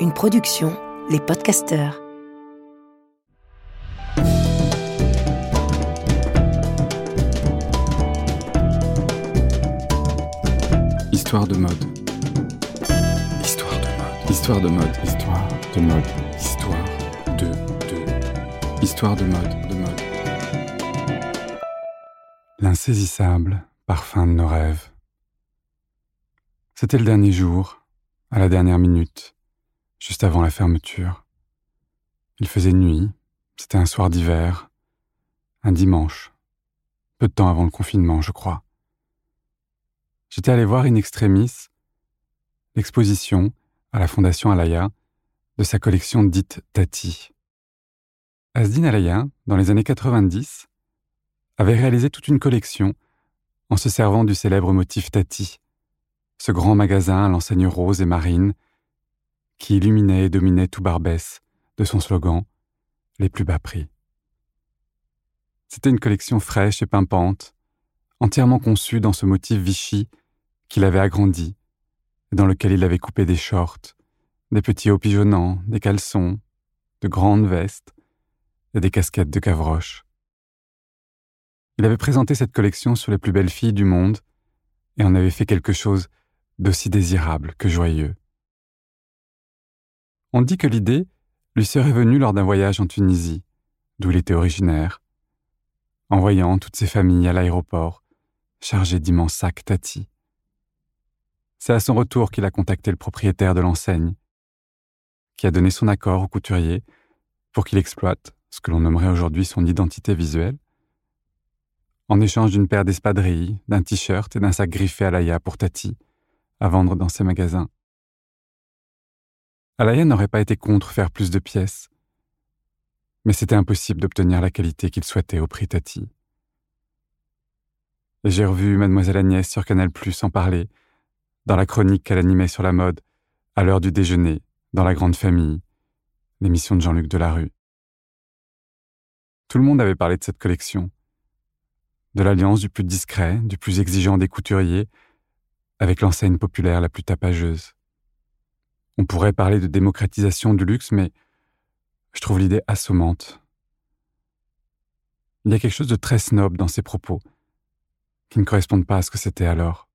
Une production, les podcasteurs. Histoire de mode. Histoire de mode. Histoire de mode. Histoire de mode. Histoire de de. Histoire de mode. De mode. L'insaisissable parfum de nos rêves. C'était le dernier jour, à la dernière minute, juste avant la fermeture. Il faisait nuit, c'était un soir d'hiver, un dimanche, peu de temps avant le confinement, je crois. J'étais allé voir in extremis l'exposition à la Fondation Alaya de sa collection dite Tati. Asdin Alaya, dans les années 90, avait réalisé toute une collection en se servant du célèbre motif Tati, ce grand magasin à l'enseigne rose et marine qui illuminait et dominait tout Barbès de son slogan Les plus bas prix. C'était une collection fraîche et pimpante, entièrement conçue dans ce motif Vichy qu'il avait agrandi dans lequel il avait coupé des shorts, des petits hauts pigeonnants, des caleçons, de grandes vestes et des casquettes de Gavroche. Il avait présenté cette collection sur les plus belles filles du monde et en avait fait quelque chose d'aussi désirable que joyeux. On dit que l'idée lui serait venue lors d'un voyage en Tunisie, d'où il était originaire, en voyant toutes ses familles à l'aéroport, chargées d'immenses sacs tati. C'est à son retour qu'il a contacté le propriétaire de l'enseigne, qui a donné son accord au couturier pour qu'il exploite ce que l'on nommerait aujourd'hui son identité visuelle, en échange d'une paire d'espadrilles, d'un t-shirt et d'un sac griffé à l'aya pour Tati, à vendre dans ses magasins. Alaya n'aurait pas été contre faire plus de pièces, mais c'était impossible d'obtenir la qualité qu'il souhaitait au prix Tati. J'ai revu Mademoiselle Agnès sur Canal Plus en parler, dans la chronique qu'elle animait sur la mode, à l'heure du déjeuner, dans La Grande Famille, l'émission de Jean-Luc Delarue. Tout le monde avait parlé de cette collection, de l'alliance du plus discret, du plus exigeant des couturiers, avec l'enseigne populaire la plus tapageuse. On pourrait parler de démocratisation du luxe, mais je trouve l'idée assommante. Il y a quelque chose de très snob dans ces propos, qui ne correspondent pas à ce que c'était alors.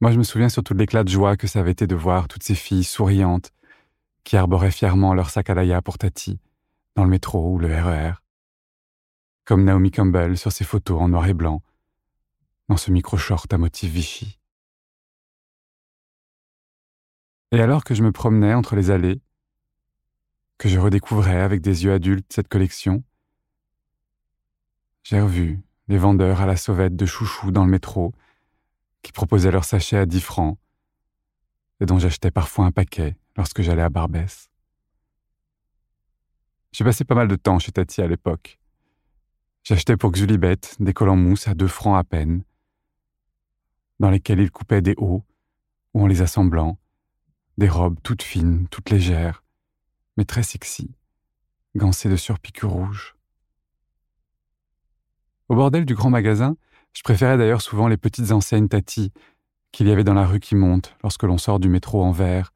Moi, je me souviens surtout de l'éclat de joie que ça avait été de voir toutes ces filles souriantes qui arboraient fièrement leur sac à laïa pour Tati, dans le métro ou le RER, e comme Naomi Campbell sur ses photos en noir et blanc, dans ce micro-short à motif Vichy. Et alors que je me promenais entre les allées, que je redécouvrais avec des yeux adultes cette collection, j'ai revu les vendeurs à la sauvette de chouchou dans le métro qui proposaient leurs sachets à 10 francs et dont j'achetais parfois un paquet lorsque j'allais à Barbès. J'ai passé pas mal de temps chez Tati à l'époque. J'achetais pour Xulibet des collants mousse à deux francs à peine, dans lesquels il coupait des hauts, ou en les assemblant, des robes toutes fines, toutes légères, mais très sexy, gancées de surpiqûres rouges. Au bordel du grand magasin, je préférais d'ailleurs souvent les petites enseignes Tati qu'il y avait dans la rue qui monte lorsque l'on sort du métro en verre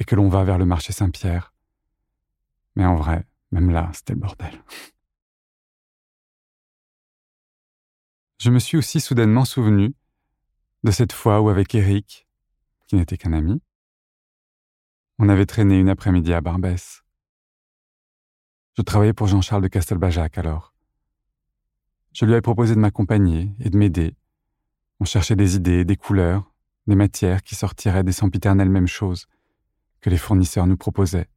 et que l'on va vers le marché Saint-Pierre. Mais en vrai, même là, c'était le bordel. Je me suis aussi soudainement souvenu de cette fois où avec Eric, qui n'était qu'un ami, on avait traîné une après-midi à Barbès. Je travaillais pour Jean-Charles de Castelbajac alors. Je lui avais proposé de m'accompagner et de m'aider. On cherchait des idées, des couleurs, des matières qui sortiraient des sempiternelles mêmes choses que les fournisseurs nous proposaient.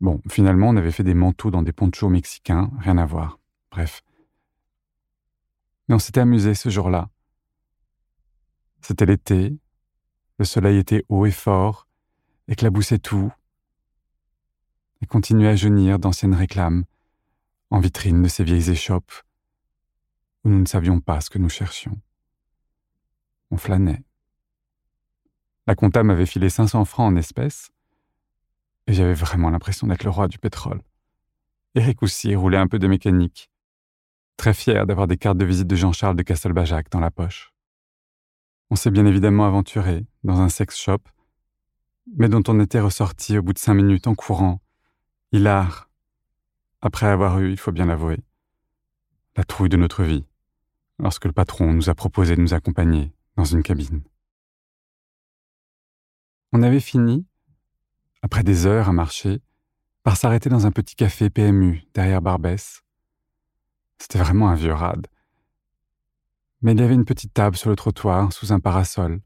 Bon, finalement, on avait fait des manteaux dans des ponchos mexicains, rien à voir. Bref. Mais on s'était amusé ce jour-là. C'était l'été, le soleil était haut et fort, éclaboussait tout, et continuait à jaunir d'anciennes réclames en vitrine de ces vieilles échoppes où nous ne savions pas ce que nous cherchions. On flânait. La compta m'avait filé 500 francs en espèces, et j'avais vraiment l'impression d'être le roi du pétrole. Eric aussi roulait un peu de mécanique, très fier d'avoir des cartes de visite de Jean-Charles de Castelbajac dans la poche. On s'est bien évidemment aventuré dans un sex shop, mais dont on était ressorti au bout de cinq minutes en courant, hilar, après avoir eu, il faut bien l'avouer, la trouille de notre vie, lorsque le patron nous a proposé de nous accompagner dans une cabine. On avait fini, après des heures à marcher, par s'arrêter dans un petit café PMU derrière Barbès. C'était vraiment un vieux rade. Mais il y avait une petite table sur le trottoir sous un parasol.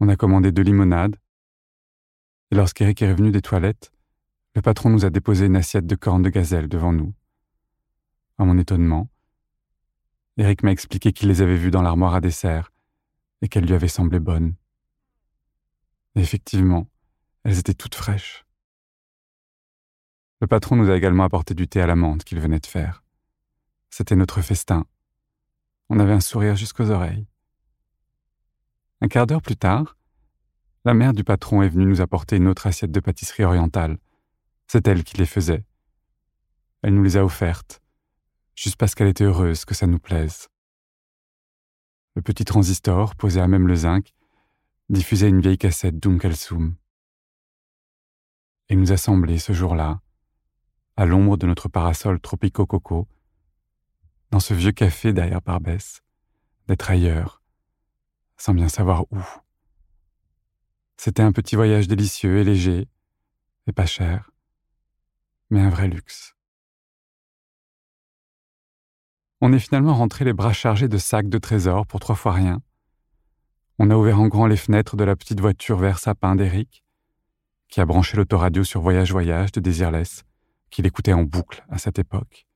On a commandé deux limonades. Et lorsqu'Eric est revenu des toilettes, le patron nous a déposé une assiette de cornes de gazelle devant nous. À mon étonnement, Eric m'a expliqué qu'il les avait vues dans l'armoire à dessert et qu'elles lui avaient semblé bonnes. Effectivement, elles étaient toutes fraîches. Le patron nous a également apporté du thé à la menthe qu'il venait de faire. C'était notre festin. On avait un sourire jusqu'aux oreilles. Un quart d'heure plus tard, la mère du patron est venue nous apporter une autre assiette de pâtisserie orientale. C'est elle qui les faisait. Elle nous les a offertes, juste parce qu'elle était heureuse que ça nous plaise. Le petit transistor, posé à même le zinc, diffusait une vieille cassette d'Um Kalsoum. Et nous a ce jour-là, à l'ombre de notre parasol tropico-coco, dans ce vieux café derrière Barbès, d'être ailleurs, sans bien savoir où. C'était un petit voyage délicieux et léger, et pas cher, mais un vrai luxe. On est finalement rentré les bras chargés de sacs de trésors pour trois fois rien. On a ouvert en grand les fenêtres de la petite voiture vert sapin d'Eric, qui a branché l'autoradio sur Voyage Voyage de Désirless, qu'il écoutait en boucle à cette époque.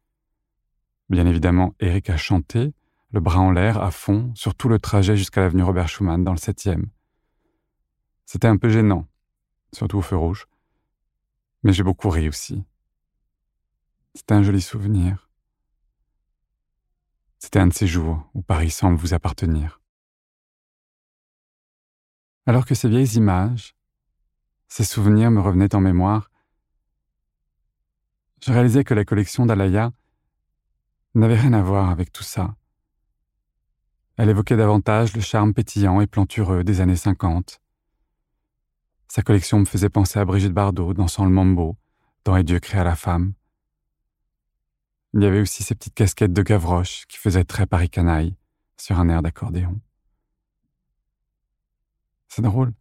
Bien évidemment, Eric a chanté, le bras en l'air, à fond, sur tout le trajet jusqu'à l'avenue Robert Schumann, dans le septième. C'était un peu gênant, surtout au feu rouge. Mais j'ai beaucoup ri aussi. C'était un joli souvenir. C'était un de ces jours où Paris semble vous appartenir. Alors que ces vieilles images, ces souvenirs me revenaient en mémoire, je réalisais que la collection d'Alaya n'avait rien à voir avec tout ça. Elle évoquait davantage le charme pétillant et plantureux des années 50. Sa collection me faisait penser à Brigitte Bardot dansant le mambo dans Et Dieu créa la femme. Il y avait aussi ces petites casquettes de Gavroche qui faisaient très Paris canaille sur un air d'accordéon. C'est drôle.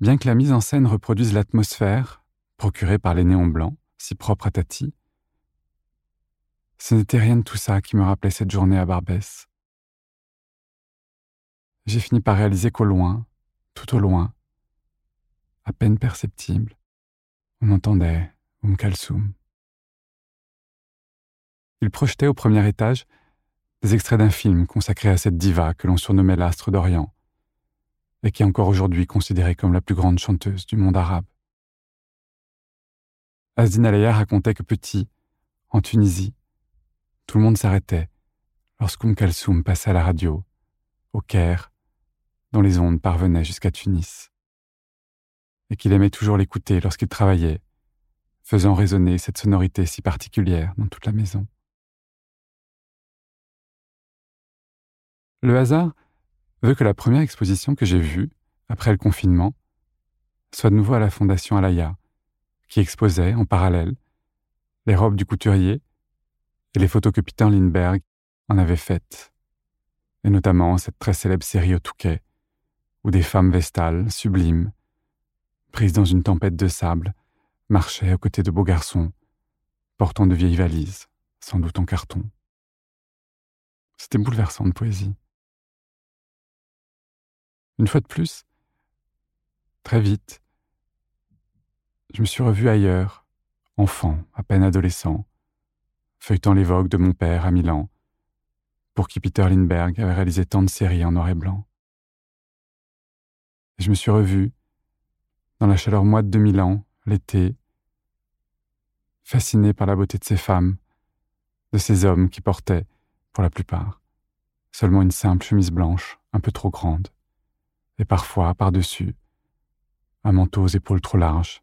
Bien que la mise en scène reproduise l'atmosphère procurée par les néons blancs, si propre à Tati, ce n'était rien de tout ça qui me rappelait cette journée à Barbès. J'ai fini par réaliser qu'au loin, tout au loin, à peine perceptible, on entendait Um Kalsoum. Il projetait au premier étage des extraits d'un film consacré à cette diva que l'on surnommait l'astre d'Orient, et qui est encore aujourd'hui considérée comme la plus grande chanteuse du monde arabe. Asdin Alaya racontait que petit, en Tunisie, tout le monde s'arrêtait lorsqu'Oum Kalsoum passait à la radio, au Caire, dont les ondes parvenaient jusqu'à Tunis, et qu'il aimait toujours l'écouter lorsqu'il travaillait, faisant résonner cette sonorité si particulière dans toute la maison. Le hasard veut que la première exposition que j'ai vue, après le confinement, soit de nouveau à la Fondation Alaya, qui exposait, en parallèle, les robes du couturier et les photos que Peter Lindbergh en avait faites, et notamment cette très célèbre série au Touquet, où des femmes vestales, sublimes, prises dans une tempête de sable, marchaient aux côtés de beaux garçons, portant de vieilles valises, sans doute en carton. C'était bouleversant de poésie. Une fois de plus, très vite, je me suis revu ailleurs, enfant, à peine adolescent, feuilletant les vogues de mon père à Milan, pour qui Peter Lindbergh avait réalisé tant de séries en noir et blanc. Et je me suis revu, dans la chaleur moite de Milan, l'été, fasciné par la beauté de ces femmes, de ces hommes qui portaient, pour la plupart, seulement une simple chemise blanche, un peu trop grande et parfois par-dessus, un manteau aux épaules trop larges,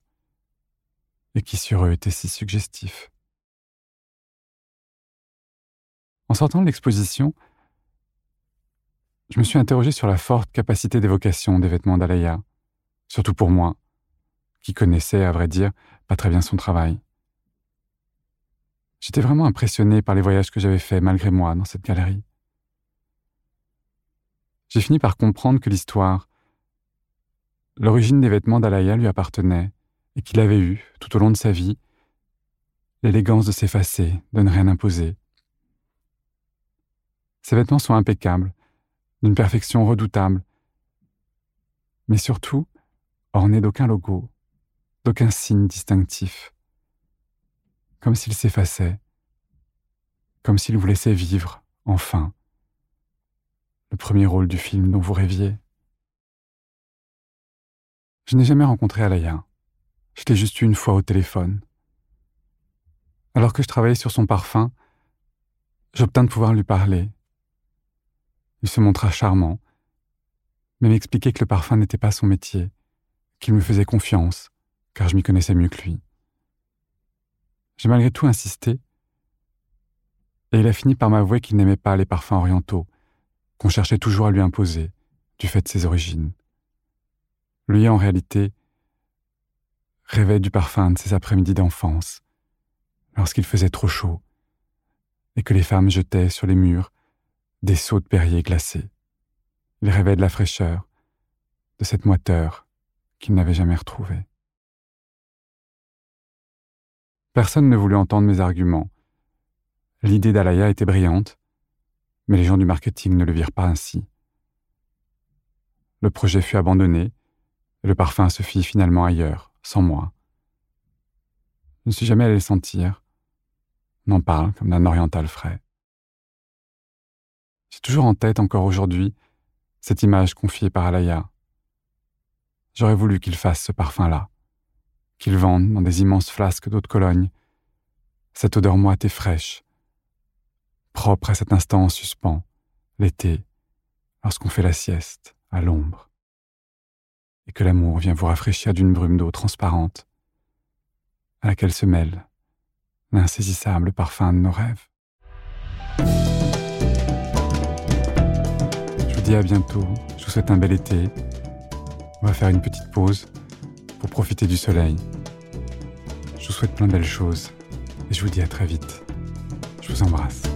et qui sur eux était si suggestif. En sortant de l'exposition, Je me suis interrogé sur la forte capacité d'évocation des vêtements d'Alaya, surtout pour moi, qui connaissais, à vrai dire, pas très bien son travail. J'étais vraiment impressionné par les voyages que j'avais faits malgré moi dans cette galerie. J'ai fini par comprendre que l'histoire, l'origine des vêtements d'Alaya lui appartenait et qu'il avait eu, tout au long de sa vie, l'élégance de s'effacer, de ne rien imposer. Ses vêtements sont impeccables, d'une perfection redoutable, mais surtout ornés d'aucun logo, d'aucun signe distinctif, comme s'il s'effaçait, comme s'il vous laissait vivre, enfin, le premier rôle du film dont vous rêviez. Je n'ai jamais rencontré Alaya. Je l'ai juste eu une fois au téléphone. Alors que je travaillais sur son parfum, j'obtins de pouvoir lui parler. Il se montra charmant, mais m'expliquait que le parfum n'était pas son métier, qu'il me faisait confiance, car je m'y connaissais mieux que lui. J'ai malgré tout insisté, et il a fini par m'avouer qu'il n'aimait pas les parfums orientaux, qu'on cherchait toujours à lui imposer, du fait de ses origines. Lui, en réalité, rêvait du parfum de ses après-midi d'enfance, lorsqu'il faisait trop chaud, et que les femmes jetaient sur les murs des seaux de Perrier glacés. Il rêvait de la fraîcheur, de cette moiteur qu'il n'avait jamais retrouvée. Personne ne voulut entendre mes arguments. L'idée d'Alaya était brillante, mais les gens du marketing ne le virent pas ainsi. Le projet fut abandonné, et le parfum se fit finalement ailleurs, sans moi. Je ne suis jamais allé le sentir. On parle comme d'un oriental frais. J'ai toujours en tête, encore aujourd'hui, cette image confiée par Alaya. J'aurais voulu qu'il fasse ce parfum-là, qu'il vende dans des immenses flasques d'eau de Cologne, cette odeur moite et fraîche, propre à cet instant en suspens, l'été, lorsqu'on fait la sieste, à l'ombre, et que l'amour vient vous rafraîchir d'une brume d'eau transparente, à laquelle se mêle l'insaisissable parfum de nos rêves. À bientôt, je vous souhaite un bel été. On va faire une petite pause pour profiter du soleil. Je vous souhaite plein de belles choses et je vous dis à très vite. Je vous embrasse.